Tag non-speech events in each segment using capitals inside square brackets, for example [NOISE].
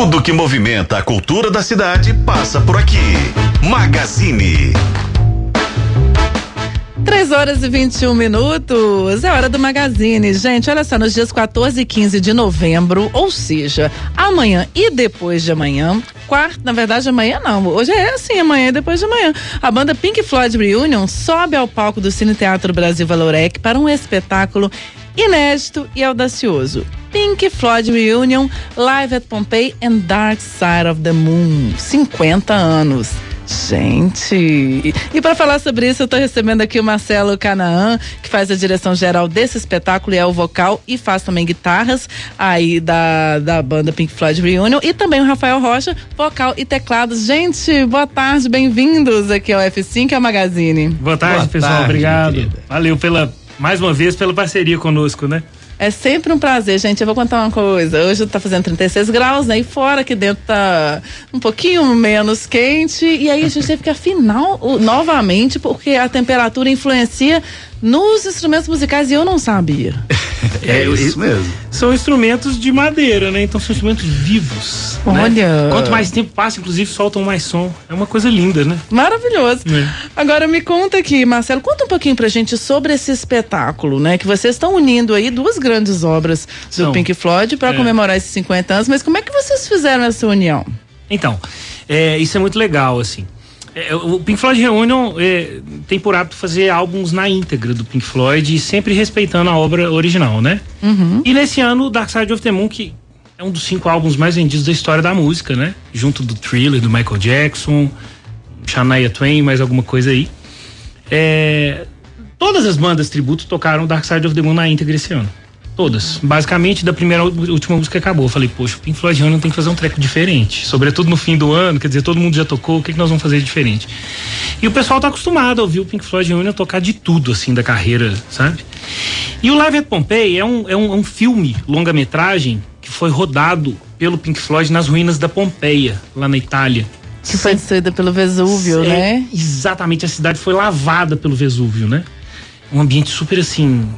Tudo que movimenta a cultura da cidade passa por aqui. Magazine. 3 horas e 21 minutos. É hora do Magazine. Gente, olha só, nos dias 14 e 15 de novembro, ou seja, amanhã e depois de amanhã, quarta, na verdade, amanhã não. Hoje é assim, amanhã e depois de amanhã. A banda Pink Floyd Reunion sobe ao palco do Cine Teatro Brasil Valorec para um espetáculo inédito e audacioso. Pink Floyd Reunion Live at Pompeii and Dark Side of the Moon. 50 anos. Gente, e para falar sobre isso, eu estou recebendo aqui o Marcelo Canaã, que faz a direção geral desse espetáculo e é o vocal e faz também guitarras aí da, da banda Pink Floyd Reunion, e também o Rafael Rocha, vocal e teclados. Gente, boa tarde, bem-vindos aqui ao F5 e ao Magazine. Boa tarde, boa pessoal, tarde, obrigado. Valeu pela mais uma vez pela parceria conosco, né? É sempre um prazer, gente. Eu vou contar uma coisa. Hoje tá fazendo 36 graus, né? E fora aqui dentro tá um pouquinho menos quente. E aí a gente teve que afinar novamente, porque a temperatura influencia nos instrumentos musicais e eu não sabia. É, é isso mesmo. São instrumentos de madeira, né? Então são instrumentos vivos. Né? Olha. Né? Quanto mais tempo passa, inclusive, soltam mais som. É uma coisa linda, né? Maravilhoso. É. Agora me conta aqui, Marcelo, conta um pouquinho pra gente sobre esse espetáculo, né? Que vocês estão unindo aí duas grandes obras do são, Pink Floyd para é. comemorar esses 50 anos, mas como é que vocês fizeram essa união? Então, é, isso é muito legal, assim. É, o Pink Floyd Reunion é, tem por hábito fazer álbuns na íntegra do Pink Floyd, sempre respeitando a obra original, né? Uhum. E nesse ano, Dark Side of the Moon, que é um dos cinco álbuns mais vendidos da história da música, né? Junto do Thriller, do Michael Jackson, Shania Twain, mais alguma coisa aí. É, todas as bandas tributo tocaram Dark Side of the Moon na íntegra esse ano. Todas. Basicamente, da primeira última música que acabou. Eu falei, poxa, o Pink Floyd não tem que fazer um treco diferente. Sobretudo no fim do ano, quer dizer, todo mundo já tocou, o que, que nós vamos fazer diferente? E o pessoal tá acostumado a ouvir o Pink Floyd Union tocar de tudo, assim, da carreira, sabe? E o Live at Pompeii é um, é um, é um filme, longa-metragem, que foi rodado pelo Pink Floyd nas ruínas da Pompeia, lá na Itália. Que foi destruída pelo Vesúvio, é, né? Exatamente, a cidade foi lavada pelo Vesúvio, né? Um ambiente super assim.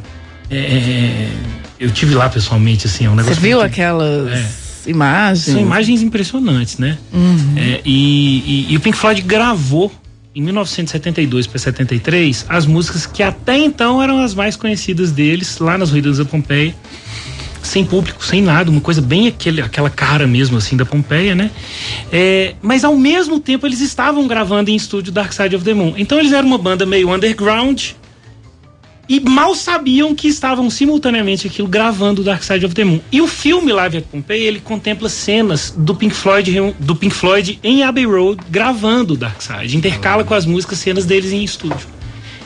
É, é, é eu tive lá pessoalmente, assim, é um negócio. Você viu aquelas é. imagens? São imagens impressionantes, né? Uhum. É, e, e, e, o Pink Floyd gravou em 1972 para 73 as músicas que até então eram as mais conhecidas deles, lá nas ruínas da Pompeia. Sem público, sem nada, uma coisa bem aquele, aquela cara mesmo assim da Pompeia, né? É, mas ao mesmo tempo eles estavam gravando em estúdio Dark Side of the Moon. Então eles eram uma banda meio underground, e mal sabiam que estavam simultaneamente aquilo gravando Dark Side of the Moon. E o filme Live at Pompeii, ele contempla cenas do Pink Floyd, do Pink Floyd em Abbey Road gravando Dark Side, intercala com as músicas cenas deles em estúdio.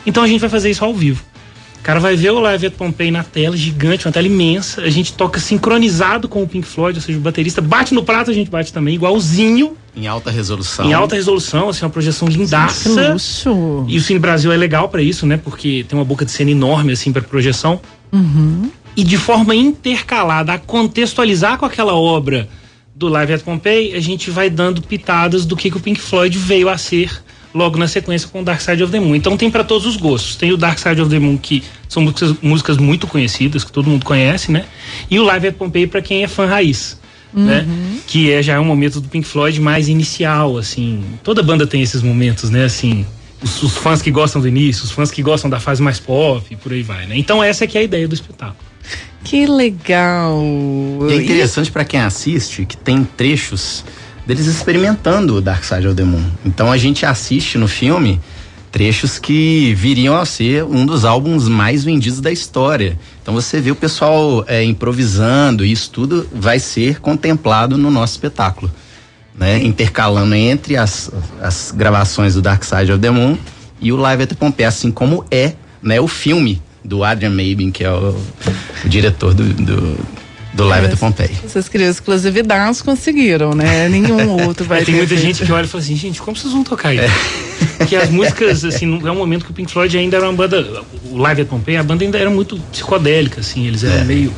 Então a gente vai fazer isso ao vivo cara vai ver o Live at Pompeii na tela, gigante, uma tela imensa. A gente toca sincronizado com o Pink Floyd, ou seja, o baterista bate no prato, a gente bate também, igualzinho. Em alta resolução. Em alta resolução, assim, uma projeção lindaça. Luxo. E o Cine Brasil é legal para isso, né? Porque tem uma boca de cena enorme, assim, para projeção. Uhum. E de forma intercalada, a contextualizar com aquela obra do Live at Pompeii, a gente vai dando pitadas do que, que o Pink Floyd veio a ser logo na sequência com o Dark Side of the Moon. Então tem para todos os gostos. Tem o Dark Side of the Moon, que são músicas, músicas muito conhecidas, que todo mundo conhece, né? E o Live at Pompeii para quem é fã raiz. Né? Uhum. Né? Que é já é um momento do Pink Floyd mais inicial, assim. Toda banda tem esses momentos, né? Assim, os, os, fãs que gostam do início, os fãs que gostam da fase mais pop, e por aí vai, né? Então essa é que é a ideia do espetáculo. Que legal! E é interessante para quem assiste que tem trechos deles experimentando o Dark Side of the Moon. Então a gente assiste no filme trechos que viriam a ser um dos álbuns mais vendidos da história. Então você vê o pessoal é, improvisando e isso tudo vai ser contemplado no nosso espetáculo. Né? Intercalando entre as, as gravações do Dark Side of the Moon e o Live at Pompeii, assim como é né, o filme do Adrian Mabin, que é o, o diretor do, do do Live é, do Pompeii. Essas crianças exclusividades conseguiram, né? [LAUGHS] Nenhum outro vai é, Tem muita gente que olha e fala assim, gente, como vocês vão tocar isso? É. Porque as músicas, assim, é um momento que o Pink Floyd ainda era uma banda. O Live at Pompeii, a banda ainda era muito psicodélica, assim, eles eram é. meio.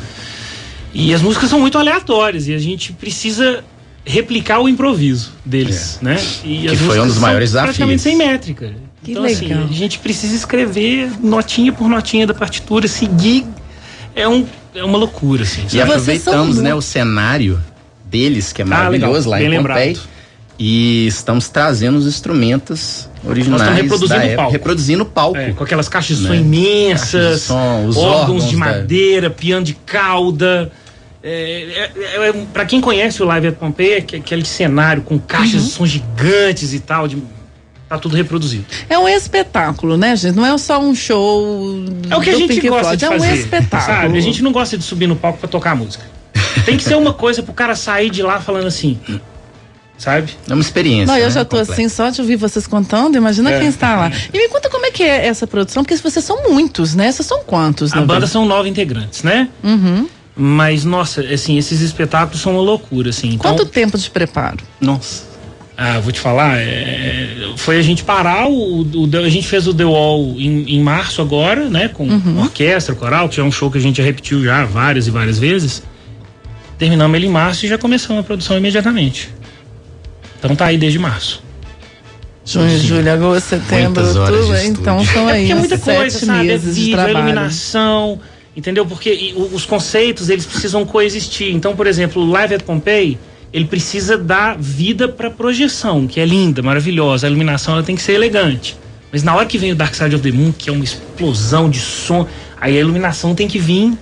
E as músicas são muito aleatórias e a gente precisa replicar o improviso deles, é. né? E que foi um dos maiores desafios. Praticamente sem métrica. Que então, assim, legal. assim, a gente precisa escrever notinha por notinha da partitura, seguir. É um é uma loucura, assim. E aproveitamos, né, o cenário deles, que é Ah, maravilhoso, legal. lá Bem em Pompeii. E estamos trazendo os instrumentos originais. Nós estamos reproduzindo da o palco. Reproduzindo o palco. É, com aquelas caixas de som Né? imensas, Caixas de som, os órgãos, órgãos de da- madeira, piano de cauda. É, é, é, para quem conhece o Live at Pompeia, que- aquele cenário com caixas de som gigantes e tal, de, tá tudo reproduzido. É um espetáculo, né, gente? Não é só um show. É o que a gente Pink gosta Floyd, de é fazer. um espetáculo. Sabe? A gente não gosta de subir no palco pra tocar música. Tem que ser uma coisa pro cara sair de lá falando assim. Sabe? É uma experiência. Não, eu né, já tô completa. assim, só de ouvir vocês contando, imagina É. quem está lá. E me conta como é que é essa produção, porque vocês são muitos, né? Vocês são quantos? A na banda verdade? são nove integrantes, né? Uhum. Mas, nossa, assim, esses espetáculos são uma loucura, assim. Então, Quanto tempo de preparo? Nossa. Ah, vou te falar, é, foi a gente parar o, o- a gente fez o The Wall em, em março agora, né, com orquestra, coral, que já é um show que a gente já repetiu já várias e várias vezes. Terminamos ele em março e já começamos a produção imediatamente. Então tá aí desde março. Junho, Sim. julho, agosto, setembro, outubro. Então estúdio. são É aí porque é muita coisa, sabe? É vídeo, é iluminação, entendeu? Porque e, os conceitos, eles precisam coexistir. Então, por exemplo, o Live at Pompeii, ele precisa dar vida pra projeção, que é linda, maravilhosa. A iluminação, ela tem que ser elegante. Mas na hora que vem o Dark Side of the Moon, que é uma explosão de som, aí a iluminação tem que vir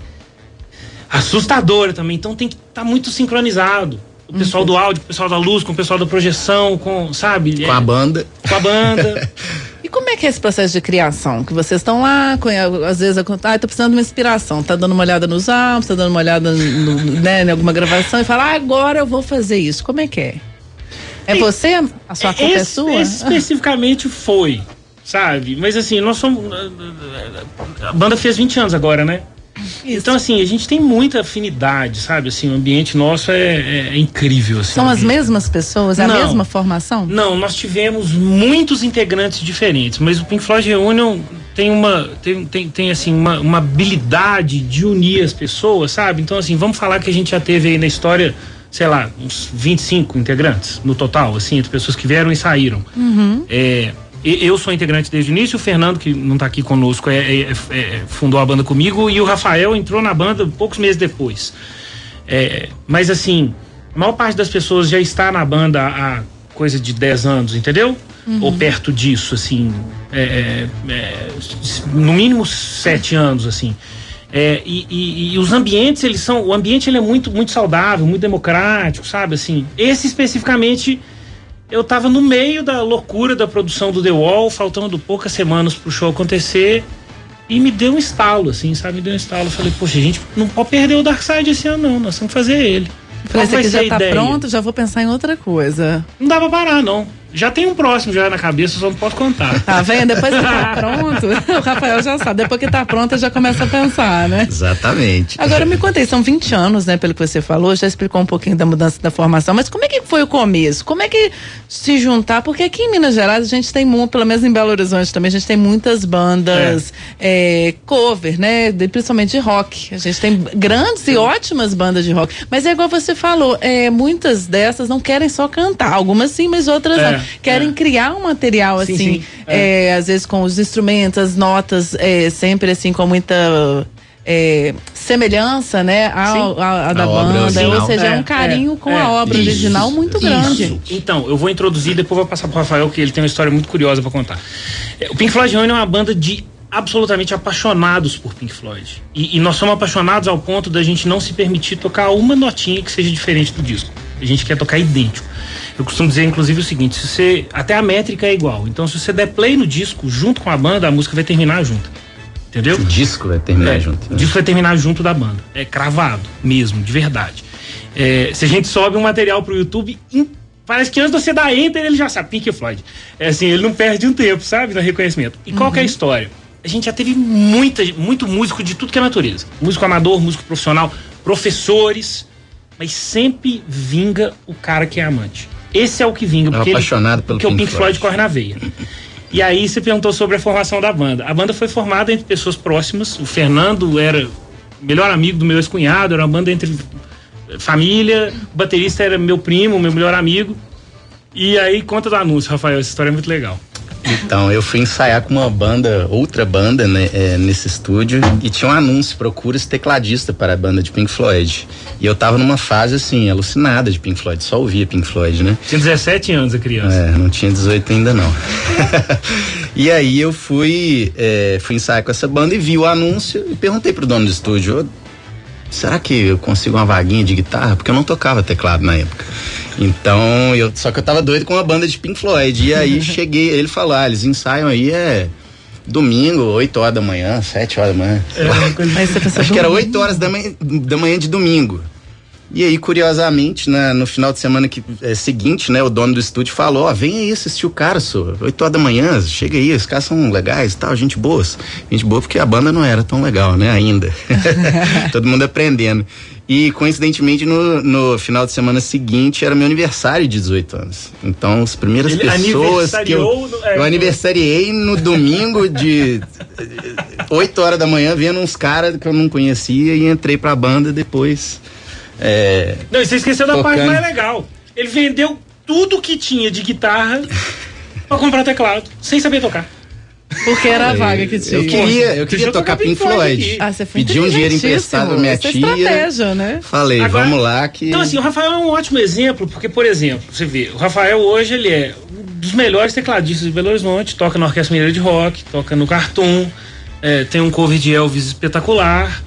assustadora também. Então tem que estar muito sincronizado. O pessoal do áudio, com o pessoal da luz, com o pessoal da projeção, com, sabe? Com a banda. com a banda. [LAUGHS] Como é que é esse processo de criação? Que vocês estão lá, às vezes, ah, tô precisando de uma inspiração, tá dando uma olhada nos álbuns, tá dando uma olhada no, né, em alguma gravação e fala, ah, agora eu vou fazer isso. Como é que é? É você? A sua culpa é Esse- sua? esse especificamente foi, sabe? Mas assim, nós somos. A banda fez 20 anos agora, né? Então, assim, a gente tem muita afinidade, sabe? Assim, o ambiente nosso é, é- é incrível. Assim, São as mesmas pessoas? É a Não. mesma formação? Não, nós tivemos muitos integrantes diferentes, mas o Pink Floyd Reunion tem uma tem, tem, tem assim uma, uma habilidade de unir as pessoas, sabe? Então assim, vamos falar que a gente já teve aí na história, sei lá, uns 25 integrantes no total, assim, entre pessoas que vieram e saíram. É, e- eu sou integrante desde o início, o Fernando, que não está aqui conosco, é, é- é- fundou a banda comigo, e o Rafael entrou na banda poucos meses depois. É, mas assim, a maior parte das pessoas já está na banda há coisa de 10 anos, entendeu? Ou perto disso, assim. é, é, no mínimo sete anos, assim. É, e, e- e os ambientes, eles são. O ambiente ele é muito, muito saudável, muito democrático, sabe? Assim, esse especificamente. Eu tava no meio da loucura da produção do The Wall, faltando poucas semanas pro show acontecer. E me deu um estalo, assim, sabe? Me deu um estalo. Falei, poxa, a gente não pode perder o Dark Side esse ano, não. Nós temos que fazer ele. Ser a já tá ideia? pronto, já vou pensar em outra coisa. Não dá pra parar, não. Já tem um próximo já na cabeça, só não posso contar. Tá vendo? Depois que tá pronto, o Rafael já sabe. Depois que tá pronto, já começa a pensar, né? Exatamente. Agora me contei, são 20 anos, né, pelo que você falou, já explicou um pouquinho da mudança da formação, mas como é que foi o começo? Como é que se juntar? Porque aqui em Minas Gerais a gente tem muito, pelo menos em Belo Horizonte também, a gente tem muitas bandas é, cover, né, de- principalmente de rock. A gente tem grandes e ótimas bandas de rock. Mas é igual você falou, é, muitas dessas não querem só cantar, algumas sim, mas outras É, não. Querem é. criar um material Sim, assim, sim, é, às vezes com os instrumentos, as notas, é, sempre assim com muita é, semelhança, né, ao, ao- ao da A banda, original. ou seja, é, É, um carinho é, com é. a obra Isso, original muito isso. grande. Então, eu vou introduzir, depois vou passar pro Rafael, que ele tem uma história muito curiosa pra contar. É, O Pink Floyd Reunion é uma banda de absolutamente apaixonados por Pink Floyd. E, e nós somos apaixonados ao ponto da gente não se permitir tocar uma notinha que seja diferente do disco. A gente quer tocar idêntico. Eu costumo dizer, inclusive, o seguinte: se você. Até a métrica é igual. Então, se você der play no disco junto com a banda, a música vai terminar junto. Entendeu? O disco vai terminar É, junto. O disco vai terminar junto da banda. É cravado, mesmo, de verdade. É, se a gente sobe um material pro YouTube, parece que antes de você dar enter, ele já sabe. Pink Floyd. É assim, ele não perde um tempo, sabe? No reconhecimento. E qual que é a história? A gente já teve muita, muito músico de tudo que é natureza. Músico amador, músico profissional, professores. Mas sempre vinga o cara que é amante. Esse é o que vinga. É Porque, ele- apaixonado pelo porque o Pink Pink Floyd Floyd. corre na veia. E aí você perguntou sobre a formação da banda. A banda foi formada entre pessoas próximas. O Fernando era melhor amigo do meu ex-cunhado, era uma banda entre família. O baterista era meu primo, meu melhor amigo. E aí conta do anúncio, Rafael, essa história é muito legal. Então, eu fui ensaiar com uma banda, outra banda, né, é, nesse estúdio, e tinha um anúncio, procura-se tecladista para a banda de Pink Floyd. E eu tava numa fase, assim, alucinada de Pink Floyd, só ouvia Pink Floyd, né? Tinha 17 anos a criança. É, não tinha 18 ainda não. [LAUGHS] e aí eu fui, é, fui ensaiar com essa banda e vi o anúncio e perguntei pro dono do estúdio, será que eu consigo uma vaguinha de guitarra? Porque eu não tocava teclado na época. Então, eu, só que eu tava doido com uma banda de Pink Floyd. E aí [LAUGHS] cheguei, ele falou, ah, eles ensaiam aí é domingo, 8 horas da manhã, 7 horas da manhã. É, [LAUGHS] Acho que era 8 horas da manhã, da manhã de domingo. E aí, curiosamente, na, no final de semana que, é, seguinte, né, o dono do estúdio falou, ó, vem aí assistir o cara, só, 8 horas da manhã, chega aí, os caras são legais e tal, gente boas. Gente boa porque a banda não era tão legal, né, ainda. [LAUGHS] Todo mundo aprendendo. E coincidentemente no, no final de semana seguinte era meu aniversário de 18 anos. Então as primeiras Ele pessoas que eu, no, é, eu aniversariei no domingo de 8 horas da manhã vendo uns caras que eu não conhecia e entrei pra banda depois. É, não, e você esqueceu tocando. da parte mais legal. Ele vendeu tudo que tinha de guitarra pra comprar teclado, sem saber tocar. Porque era a vaga que tinha. Eu queria, eu queria tocar Pink Floyd. Ah, você foi Pedi um dinheiro emprestado pra minha Essa é tia. estratégia, né? Falei, Agora, vamos lá que. Então, assim, o Rafael é um ótimo exemplo, porque, por exemplo, você vê, o Rafael hoje ele é um dos melhores tecladistas de Belo Horizonte, toca na Orquestra Mineira de Rock, toca no Cartoon, é, tem um cover de Elvis espetacular.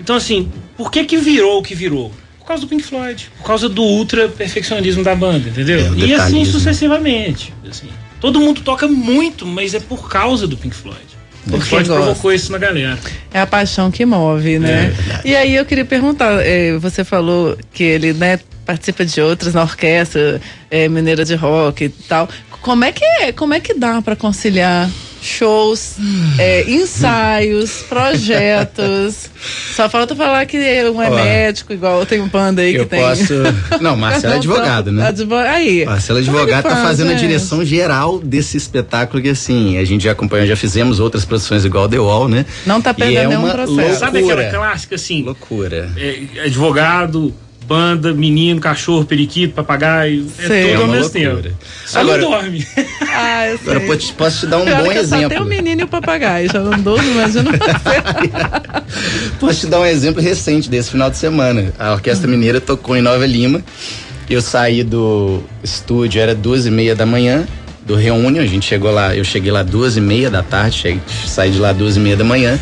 Então, assim, por que que virou o que virou? Por causa do Pink Floyd, por causa do ultra perfeccionismo da banda, entendeu? É, e assim sucessivamente. Assim, todo mundo toca muito, mas é por causa do Pink Floyd. Pink Floyd provocou isso na galera. É a paixão que move, né? É e aí eu queria perguntar, é, você falou que ele, né, participa de outras na orquestra é, mineira de rock e tal. Como é que é, como é que dá para conciliar shows, é, ensaios, [LAUGHS] projetos. Só falta falar que um é Ó, médico, igual tem um panda aí que tem. Posso... [LAUGHS] Não, Marcelo é advogado, né? Advo... Aí. Marcelo é advogado, tá fazendo a direção geral desse espetáculo que assim, a gente já acompanhou, já fizemos outras produções igual The Wall, né? Não tá perdendo é nenhum processo. Loucura. Sabe aquela clássica assim? Loucura. É, advogado, banda, menino, cachorro, periquito, papagaio. É sei. É tudo ao mesmo tempo. Só agora, não dorme. Ah, eu sei. Agora posso, posso te dar um Pior bom exemplo. Só tem o menino e o papagaio, já não dorme, imagina [LAUGHS] Posso te dar um exemplo recente desse final de semana. A Orquestra Mineira tocou em Nova Lima. Eu saí do estúdio, era duas e meia da manhã, do Reunion. A gente chegou lá, eu cheguei lá duas e meia da tarde, cheguei, saí de lá duas e meia da manhã.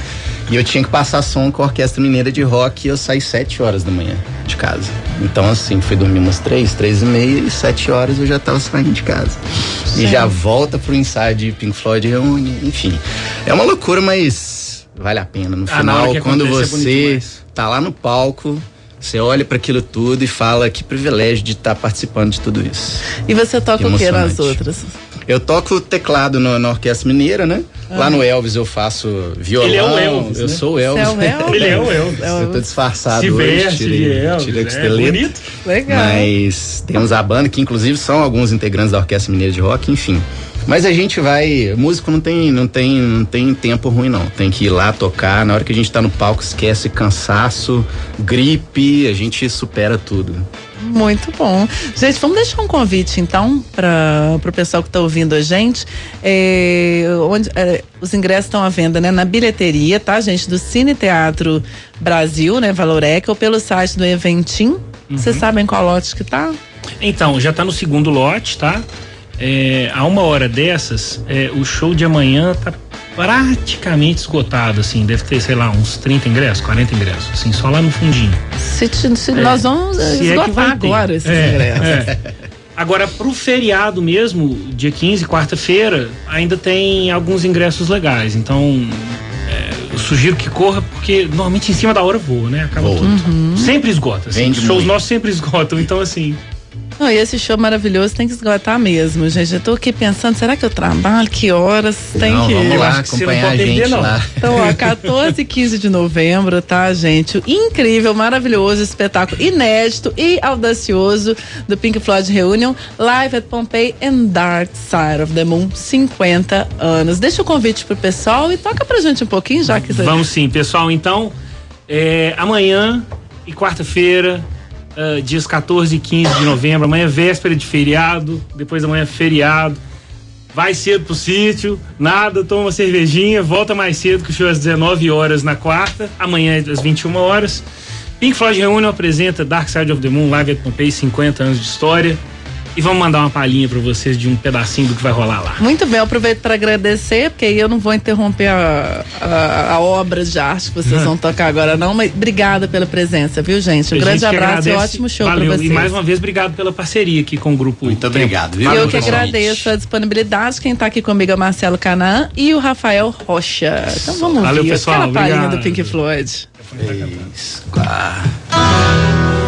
E eu tinha que passar som com a Orquestra Mineira de Rock e eu saí sete horas da manhã de casa. Então, assim, fui dormir umas três, três e meia e sete horas eu já tava saindo de casa. Sim. E já volta pro ensaio de Pink Floyd reúne, enfim. É uma loucura, mas vale a pena. No ah, final, quando é você é tá lá no palco, você olha para aquilo tudo e fala que privilégio de estar tá participando de tudo isso. E você toca o que nas outras? Eu toco teclado no, na Orquestra Mineira, né? Ah. Lá no Elvis eu faço violão. Ele é o Elvis. Eu né? sou o Elvis. É o Elvis. Ele é o Elvis. Eu tô disfarçado Se hoje. Veste tirei, Elvis, tirei é, bonito. Legal. Mas temos a banda, que inclusive são alguns integrantes da Orquestra Mineira de Rock, enfim. Mas a gente vai. Músico não tem, não tem, não tem tempo ruim, não. Tem que ir lá tocar. Na hora que a gente tá no palco, esquece cansaço, gripe, a gente supera tudo. Muito bom. Gente, vamos deixar um convite então para o pessoal que está ouvindo a gente. É, onde, é, os ingressos estão à venda né, na bilheteria, tá, gente? Do Cine Teatro Brasil, né? Valorec, ou pelo site do Eventim. Vocês uhum. sabem qual lote que tá? Então, já está no segundo lote, tá? É, a uma hora dessas, é, o show de amanhã tá praticamente esgotado, assim, deve ter, sei lá, uns 30 ingressos, 40 ingressos, assim, só lá no fundinho. Se, se é, nós vamos se é esgotar é agora esses é, ingressos. É. Agora, pro feriado mesmo, dia 15, quarta-feira, ainda tem alguns ingressos legais, então é, eu sugiro que corra, porque normalmente em cima da hora voa, né? Acaba voa. tudo. Uhum. Sempre esgota, assim, shows muito. nossos sempre esgotam, então assim, não, e esse show maravilhoso tem que esgotar mesmo, gente. Eu tô aqui pensando, será que eu trabalho? Que horas tem não, que Vamos lá, acompanhar a gente não. lá. Então, ó, 14 e 15 de novembro, tá, gente? incrível, maravilhoso espetáculo inédito e audacioso do Pink Floyd Reunion, live at Pompeii and Dark Side of the Moon, 50 anos. Deixa o convite pro pessoal e toca pra gente um pouquinho, já que Vamos sim, pessoal. Então, é, amanhã e quarta-feira uh, dias 14 e 15 de novembro. Amanhã é véspera de feriado, depois amanhã é feriado. vai cedo pro sítio, nada, toma uma cervejinha, volta mais cedo que o show é às 19 horas na quarta, amanhã é às 21 horas. Pink Floyd Reunion apresenta Dark Side of the Moon Live at Pompeii, 50 anos de história. E vamos mandar uma palhinha para vocês de um pedacinho do que vai rolar lá. Muito bem, eu aproveito para agradecer, porque aí eu não vou interromper a, a, a, obra de arte que vocês vão tocar agora, não, mas obrigada pela presença, viu, gente? Um a grande gente abraço e ótimo show para vocês. E mais uma vez, obrigado pela parceria aqui com o grupo. Muito obrigado, viu? Eu que agradeço a disponibilidade. Quem está aqui comigo é o Marcelo Canã e o Rafael Rocha. Então vamos Valeu, ouvir pessoal, aquela palhinha do Pink Floyd. Isso, claro.